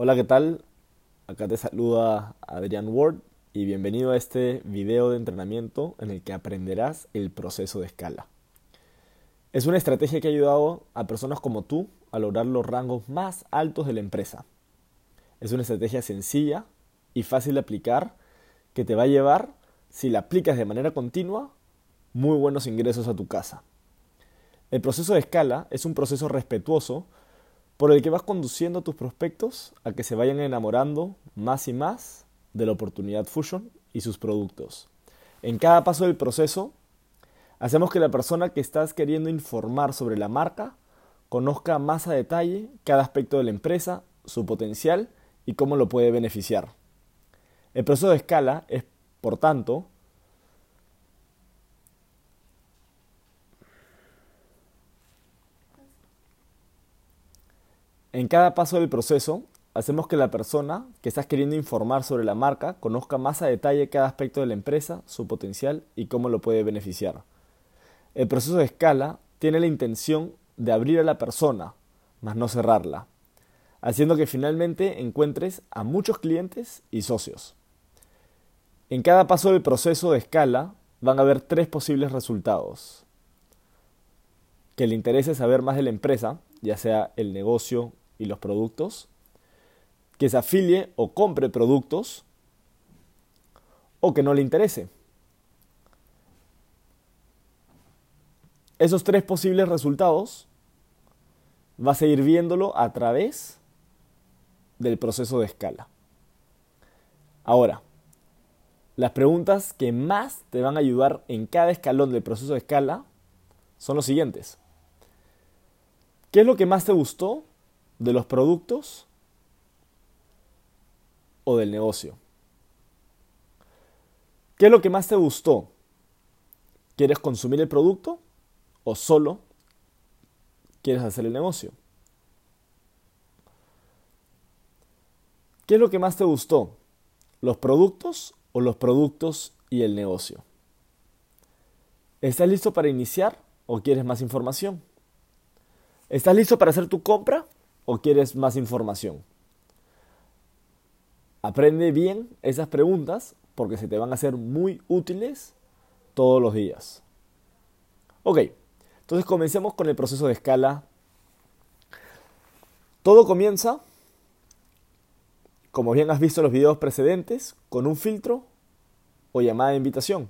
Hola, ¿qué tal? Acá te saluda Adrián Ward y bienvenido a este video de entrenamiento en el que aprenderás el proceso de escala. Es una estrategia que ha ayudado a personas como tú a lograr los rangos más altos de la empresa. Es una estrategia sencilla y fácil de aplicar que te va a llevar, si la aplicas de manera continua, muy buenos ingresos a tu casa. El proceso de escala es un proceso respetuoso por el que vas conduciendo a tus prospectos a que se vayan enamorando más y más de la oportunidad Fusion y sus productos. En cada paso del proceso, hacemos que la persona que estás queriendo informar sobre la marca conozca más a detalle cada aspecto de la empresa, su potencial y cómo lo puede beneficiar. El proceso de escala es, por tanto, En cada paso del proceso, hacemos que la persona que estás queriendo informar sobre la marca conozca más a detalle cada aspecto de la empresa, su potencial y cómo lo puede beneficiar. El proceso de escala tiene la intención de abrir a la persona, mas no cerrarla, haciendo que finalmente encuentres a muchos clientes y socios. En cada paso del proceso de escala van a haber tres posibles resultados. Que le interese saber más de la empresa, ya sea el negocio, y los productos, que se afilie o compre productos o que no le interese. Esos tres posibles resultados vas a ir viéndolo a través del proceso de escala. Ahora, las preguntas que más te van a ayudar en cada escalón del proceso de escala son los siguientes. ¿Qué es lo que más te gustó de los productos o del negocio? ¿Qué es lo que más te gustó? ¿Quieres consumir el producto o solo quieres hacer el negocio? ¿Qué es lo que más te gustó? ¿Los productos o los productos y el negocio? ¿Estás listo para iniciar o quieres más información? ¿Estás listo para hacer tu compra o quieres más información? Aprende bien esas preguntas porque se te van a ser muy útiles todos los días. Ok, entonces comencemos con el proceso de escala. Todo comienza, como bien has visto en los videos precedentes, con un filtro o llamada de invitación.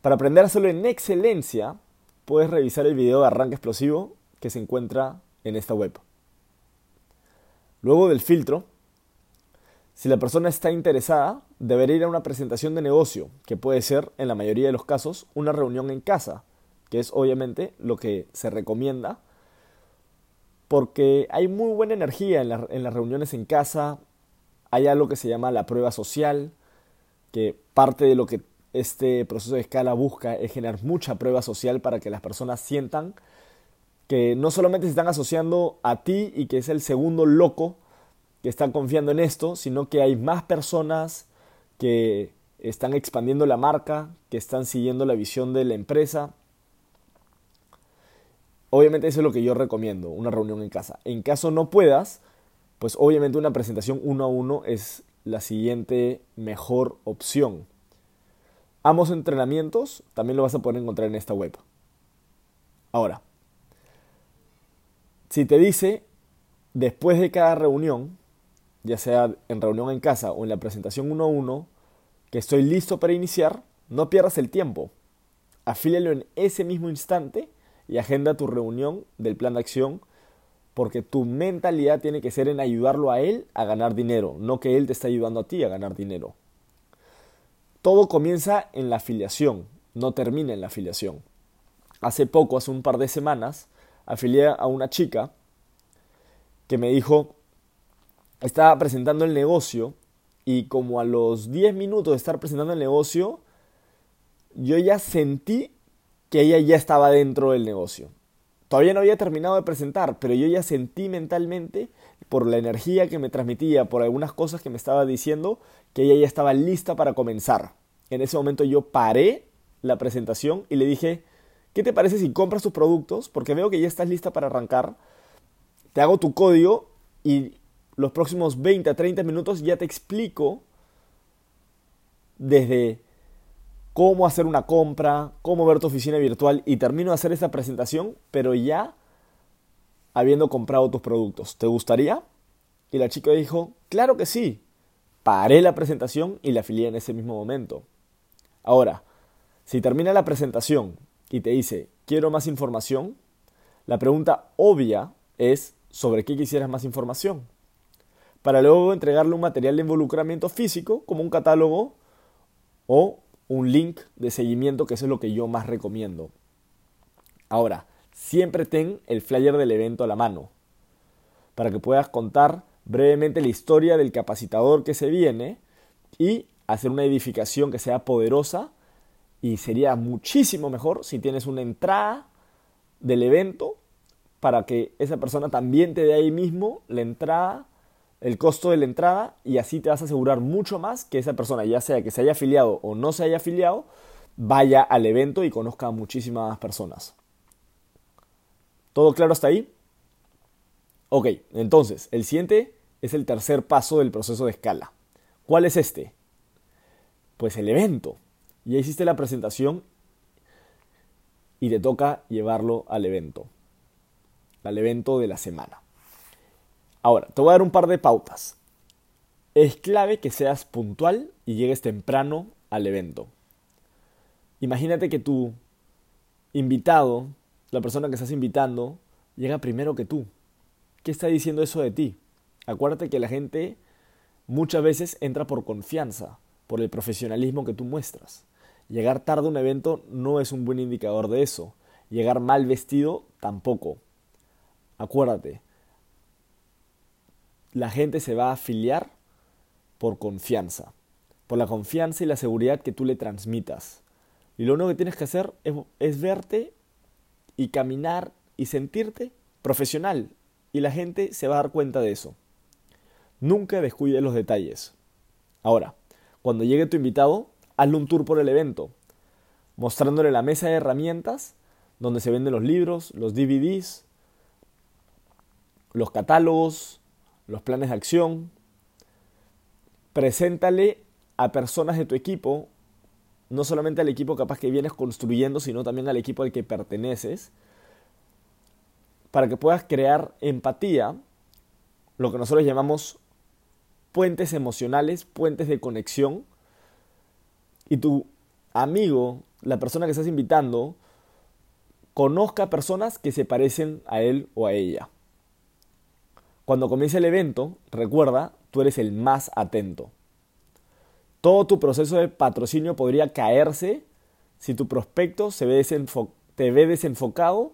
Para aprender a hacerlo en excelencia, puedes revisar el video de arranque explosivo que se encuentra en esta web. Luego del filtro, si la persona está interesada, debería ir a una presentación de negocio, que puede ser, en la mayoría de los casos, una reunión en casa, que es obviamente lo que se recomienda, porque hay muy buena energía en, las reuniones en casa, hay algo que se llama la prueba social, que parte de lo que este proceso de escala busca es generar mucha prueba social para que las personas sientan que no solamente se están asociando a ti y que es el segundo loco que está confiando en esto, sino que hay más personas que están expandiendo la marca, que están siguiendo la visión de la empresa. Obviamente eso es lo que yo recomiendo, una reunión en casa. En caso no puedas, pues obviamente una presentación uno a uno es la siguiente mejor opción. Ambos entrenamientos también lo vas a poder encontrar en esta web. Ahora, si te dice, después de cada reunión, ya sea en reunión en casa o en la presentación uno a uno, que estoy listo para iniciar, no pierdas el tiempo. Afílialo en ese mismo instante y agenda tu reunión del plan de acción porque tu mentalidad tiene que ser en ayudarlo a él a ganar dinero, no que él te esté ayudando a ti a ganar dinero. Todo comienza en la afiliación, no termina en la afiliación. Hace poco, hace un par de semanas, afilié a una chica que me dijo, estaba presentando el negocio y como a los 10 minutos de estar presentando el negocio, yo ya sentí que ella ya estaba dentro del negocio. Todavía no había terminado de presentar, pero yo ya sentí mentalmente, por la energía que me transmitía, por algunas cosas que me estaba diciendo, que ella ya estaba lista para comenzar. En ese momento yo paré la presentación y le dije, ¿Qué te parece si compras tus productos? Porque veo que ya estás lista para arrancar. Te hago tu código y los próximos 20 a 30 minutos ya te explico desde cómo hacer una compra, cómo ver tu oficina virtual y termino de hacer esta presentación, pero ya habiendo comprado tus productos. ¿Te gustaría? Y la chica dijo, claro que sí. Paré la presentación y la afilié en ese mismo momento. Ahora, si termina la presentación y te dice, quiero más información, la pregunta obvia es sobre qué quisieras más información. Para luego entregarle un material de involucramiento físico, como un catálogo o un link de seguimiento, que es lo que yo más recomiendo. Ahora, siempre ten el flyer del evento a la mano, para que puedas contar brevemente la historia del capacitador que se viene y hacer una edificación que sea poderosa y sería muchísimo mejor si tienes una entrada del evento para que esa persona también te dé ahí mismo la entrada, el costo de la entrada y así te vas a asegurar mucho más que esa persona, ya sea que se haya afiliado o no se haya afiliado, vaya al evento y conozca a muchísimas personas. ¿Todo claro hasta ahí? Ok, entonces, el siguiente es el tercer paso del proceso de escala. ¿Cuál es este? Pues el evento. Ya hiciste la presentación y te toca llevarlo al evento. Al evento de la semana. Ahora, te voy a dar un par de pautas. Es clave que seas puntual y llegues temprano al evento. Imagínate que tu invitado la persona que estás invitando llega primero que tú. ¿Qué está diciendo eso de ti? Acuérdate que la gente muchas veces entra por confianza, por el profesionalismo que tú muestras. Llegar tarde a un evento no es un buen indicador de eso. Llegar mal vestido tampoco. Acuérdate, la gente se va a afiliar por confianza, por la confianza y la seguridad que tú le transmitas. Y lo único que tienes que hacer es, verte y caminar y sentirte profesional. Y la gente se va a dar cuenta de eso. Nunca descuides los detalles. Ahora, cuando llegue tu invitado, hazle un tour por el evento, mostrándole la mesa de herramientas donde se venden los libros, los DVDs, los catálogos, los planes de acción. Preséntale a personas de tu equipo no solamente al equipo capaz que vienes construyendo, sino también al equipo al que perteneces, para que puedas crear empatía, lo que nosotros llamamos puentes emocionales, puentes de conexión, y tu amigo, la persona que estás invitando, conozca personas que se parecen a él o a ella. Cuando comience el evento, recuerda, tú eres el más atento. Todo tu proceso de patrocinio podría caerse si tu prospecto se ve te ve desenfocado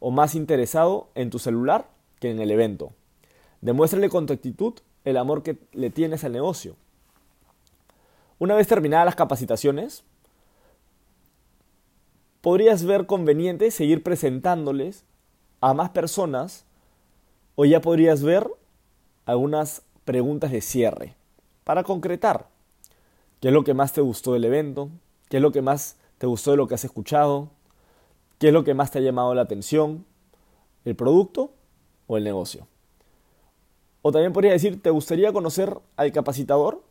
o más interesado en tu celular que en el evento. Demuéstrale con tu actitud el amor que le tienes al negocio. Una vez terminadas las capacitaciones, podrías ver conveniente seguir presentándoles a más personas o ya podrías ver algunas preguntas de cierre para concretar ¿Qué es lo que más te gustó del evento? ¿Qué es lo que más te gustó de lo que has escuchado? ¿Qué es lo que más te ha llamado la atención? ¿El producto o el negocio? O también podría decir, ¿te gustaría conocer al capacitador?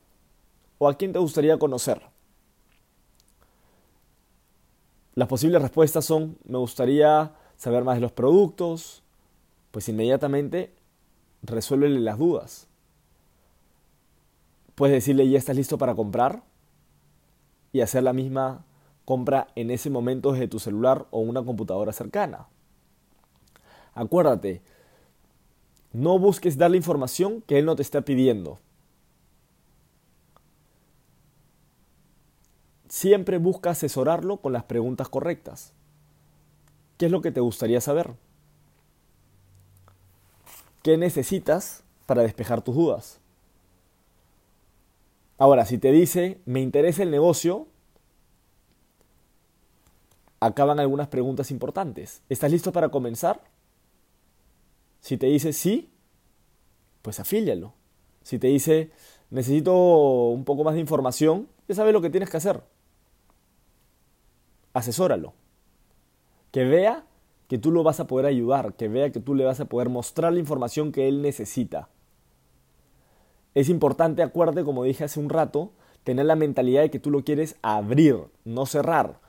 ¿O a quién te gustaría conocer? Las posibles respuestas son, me gustaría saber más de los productos, pues inmediatamente resuélvele las dudas. Puedes decirle ya estás listo para comprar y hacer la misma compra en ese momento desde tu celular o una computadora cercana. Acuérdate, no busques darle información que él no te está pidiendo. Siempre busca asesorarlo con las preguntas correctas. ¿Qué es lo que te gustaría saber? ¿Qué necesitas para despejar tus dudas? Ahora, si te dice, me interesa el negocio, acaban algunas preguntas importantes. ¿Estás listo para comenzar? Si te dice sí, pues afílialo. Si te dice, necesito un poco más de información, ya sabes lo que tienes que hacer. Asesóralo. Que vea que tú lo vas a poder ayudar, que vea que tú le vas a poder mostrar la información que él necesita. Es importante, acuérdate, como dije hace un rato, tener la mentalidad de que tú lo quieres abrir, no cerrar.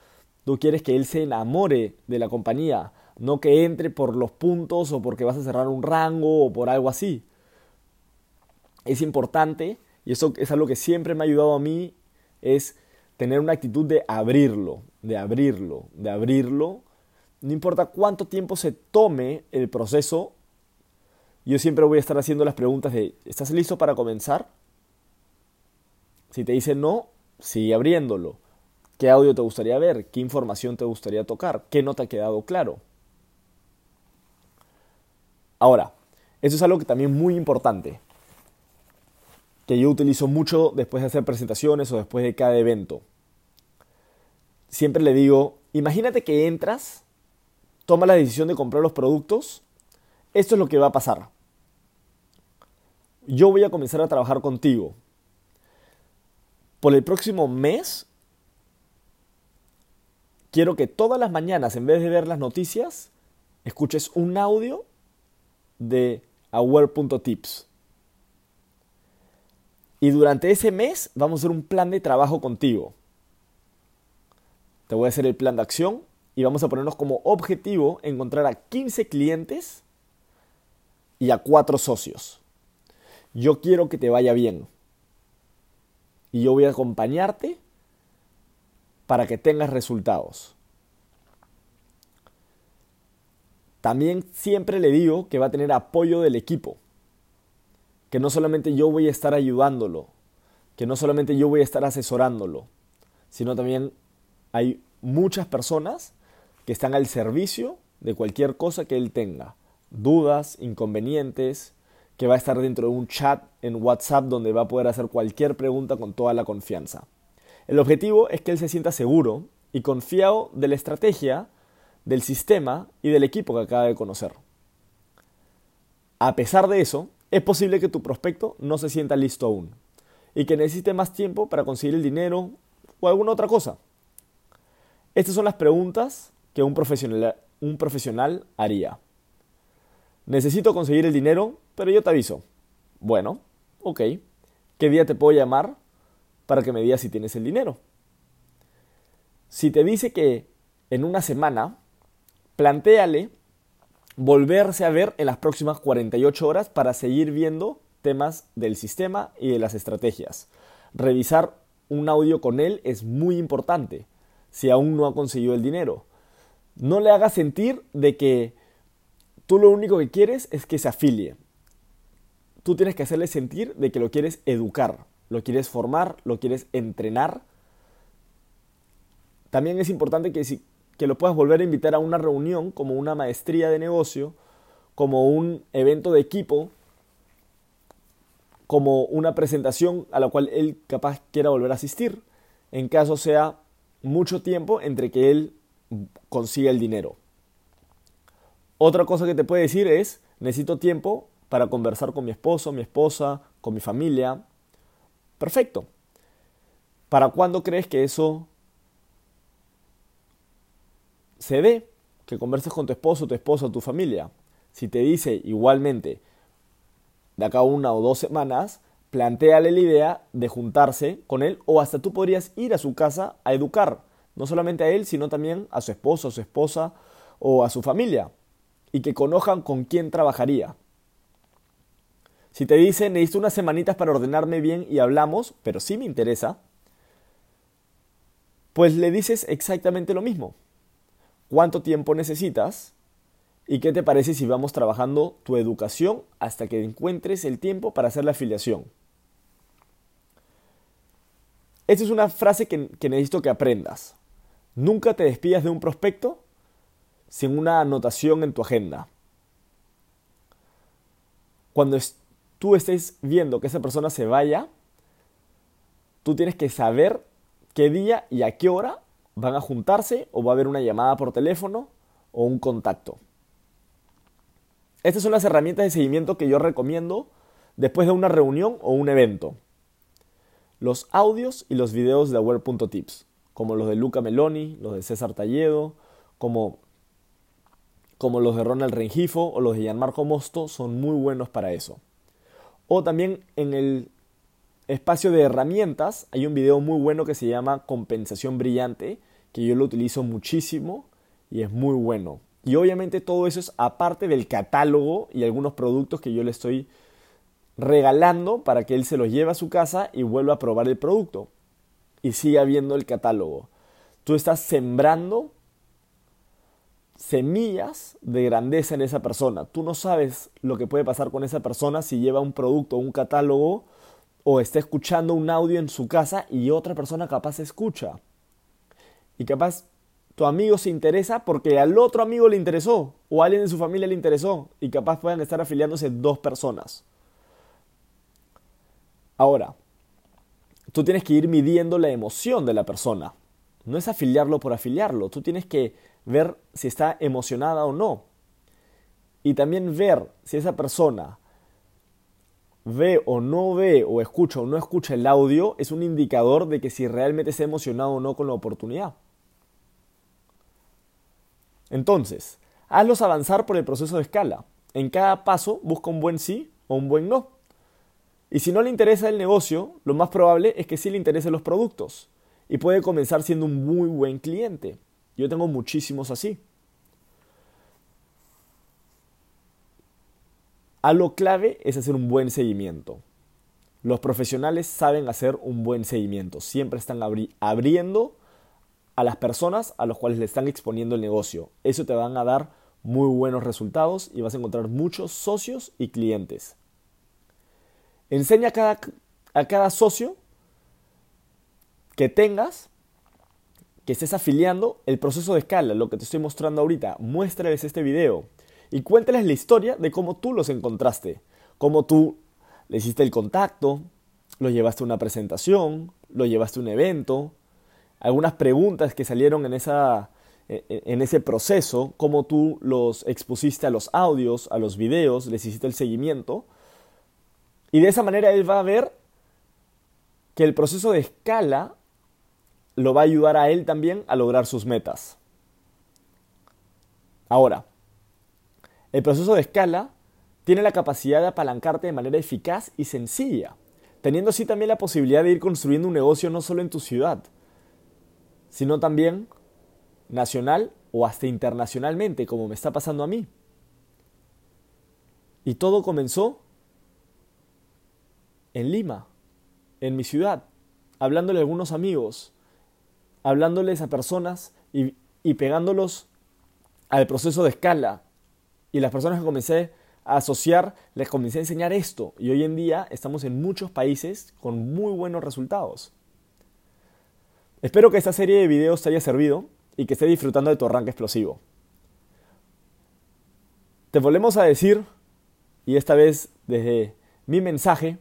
Tú quieres que él se enamore de la compañía, no que entre por los puntos o porque vas a cerrar un rango o por algo así. Es importante, y eso es algo que siempre me ha ayudado a mí, es tener una actitud de abrirlo, de abrirlo, de abrirlo. No importa cuánto tiempo se tome el proceso, yo siempre voy a estar haciendo las preguntas de, ¿estás listo para comenzar? Si te dice no, sigue abriéndolo. ¿Qué audio te gustaría ver? ¿Qué información te gustaría tocar? ¿Qué no te ha quedado claro? Ahora, eso es algo que también es muy importante, que yo utilizo mucho después de hacer presentaciones o después de cada evento. Siempre le digo, imagínate que entras, toma la decisión de comprar los productos, esto es lo que va a pasar. Yo voy a comenzar a trabajar contigo. Por el próximo mes, quiero que todas las mañanas, en vez de ver las noticias, escuches un audio de aware.tips. Y durante ese mes vamos a hacer un plan de trabajo contigo. Te voy a hacer el plan de acción y vamos a ponernos como objetivo encontrar a 15 clientes y a 4 socios. Yo quiero que te vaya bien. Y yo voy a acompañarte para que tengas resultados. También siempre le digo que va a tener apoyo del equipo. Que no solamente yo voy a estar ayudándolo, que no solamente yo voy a estar asesorándolo, sino también hay muchas personas que están al servicio de cualquier cosa que él tenga. Dudas, inconvenientes, que va a estar dentro de un chat en WhatsApp donde va a poder hacer cualquier pregunta con toda la confianza. El objetivo es que él se sienta seguro y confiado de la estrategia del sistema y del equipo que acaba de conocer. A pesar de eso, es posible que tu prospecto no se sienta listo aún y que necesite más tiempo para conseguir el dinero o alguna otra cosa. Estas son las preguntas que un profesional, haría. Necesito conseguir el dinero, pero yo te aviso. Bueno, ok. ¿Qué día te puedo llamar para que me digas si tienes el dinero? Si te dice que en una semana plantéale volverse a ver en las próximas 48 horas para seguir viendo temas del sistema y de las estrategias. Revisar un audio con él es muy importante si aún no ha conseguido el dinero. No le hagas sentir de que tú lo único que quieres es que se afilie. Tú tienes que hacerle sentir de que lo quieres educar, lo quieres formar, lo quieres entrenar. También es importante que si que lo puedas volver a invitar a una reunión como una maestría de negocio, como un evento de equipo, como una presentación a la cual él capaz quiera volver a asistir, en caso sea mucho tiempo entre que él consiga el dinero. Otra cosa que te puede decir es, necesito tiempo para conversar con mi esposo, mi esposa, con mi familia. Perfecto. ¿Para cuándo crees que eso se ve que converses con tu esposo, tu esposa, tu familia. Si te dice igualmente de acá una o dos semanas, planteale la idea de juntarse con él o hasta tú podrías ir a su casa a educar, no solamente a él, sino también a su esposo, a su esposa o a su familia y que conozcan con quién trabajaría. Si te dice necesito unas semanitas para ordenarme bien y hablamos, pero sí me interesa, pues le dices exactamente lo mismo cuánto tiempo necesitas y qué te parece si vamos trabajando tu educación hasta que encuentres el tiempo para hacer la afiliación. Esta es una frase que, necesito que aprendas. Nunca te despidas de un prospecto sin una anotación en tu agenda. Cuando tú estés viendo que esa persona se vaya, tú tienes que saber qué día y a qué hora van a juntarse o va a haber una llamada por teléfono o un contacto. Estas son las herramientas de seguimiento que yo recomiendo después de una reunión o un evento. Los audios y los videos de Aware.tips, como los de Luca Meloni, los de César Talledo, como, como los de Ronald Rengifo o los de Gianmarco Mosto, son muy buenos para eso. O también en el espacio de herramientas hay un video muy bueno que se llama Compensación Brillante, que yo lo utilizo muchísimo y es muy bueno. Y obviamente todo eso es aparte del catálogo y algunos productos que yo le estoy regalando para que él se los lleve a su casa y vuelva a probar el producto y siga viendo el catálogo. Tú estás sembrando semillas de grandeza en esa persona. Tú no sabes lo que puede pasar con esa persona si lleva un producto o un catálogo o está escuchando un audio en su casa y otra persona capaz escucha. Y capaz tu amigo se interesa porque al otro amigo le interesó o a alguien de su familia le interesó y capaz puedan estar afiliándose dos personas. Ahora, tú tienes que ir midiendo la emoción de la persona. No es afiliarlo por afiliarlo, tú tienes que ver si está emocionada o no. Y también ver si esa persona ve o no ve o escucha o no escucha el audio es un indicador de que si realmente está emocionado o no con la oportunidad. Entonces, hazlos avanzar por el proceso de escala. En cada paso busca un buen sí o un buen no. Y si no le interesa el negocio, lo más probable es que sí le interesen los productos. Y puede comenzar siendo un muy buen cliente. Yo tengo muchísimos así. A lo clave es hacer un buen seguimiento. Los profesionales saben hacer un buen seguimiento. Siempre están abriendo a las personas a las cuales le están exponiendo el negocio. Eso te van a dar muy buenos resultados y vas a encontrar muchos socios y clientes. Enseña a cada, a cada socio que tengas, que estés afiliando, el proceso de escala, lo que te estoy mostrando ahorita. Muéstrales este video y cuéntales la historia de cómo tú los encontraste, cómo tú le hiciste el contacto, lo llevaste a una presentación, lo llevaste a un evento, algunas preguntas que salieron en, esa, e, e, en ese proceso, cómo tú los expusiste a los audios, a los videos, les hiciste el seguimiento. Y de esa manera él va a ver que el proceso de escala lo va a ayudar a él también a lograr sus metas. Ahora, el proceso de escala tiene la capacidad de apalancarte de manera eficaz y sencilla, teniendo así también la posibilidad de ir construyendo un negocio no solo en tu ciudad, sino también nacional o hasta internacionalmente, como me está pasando a mí. Y todo comenzó en Lima, en mi ciudad, hablándole a algunos amigos, hablándoles a personas y, y pegándolos al proceso de escala. Y las personas que comencé a asociar, les comencé a enseñar esto. Y hoy en día estamos en muchos países con muy buenos resultados. Espero que esta serie de videos te haya servido y que estés disfrutando de tu arranque explosivo. Te volvemos a decir, y esta vez desde mi mensaje,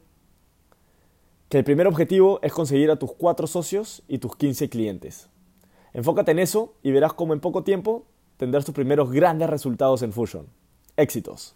que el primer objetivo es conseguir a tus cuatro socios y tus 15 clientes. Enfócate en eso y verás cómo en poco tiempo tendrás tus primeros grandes resultados en Fusion. Éxitos.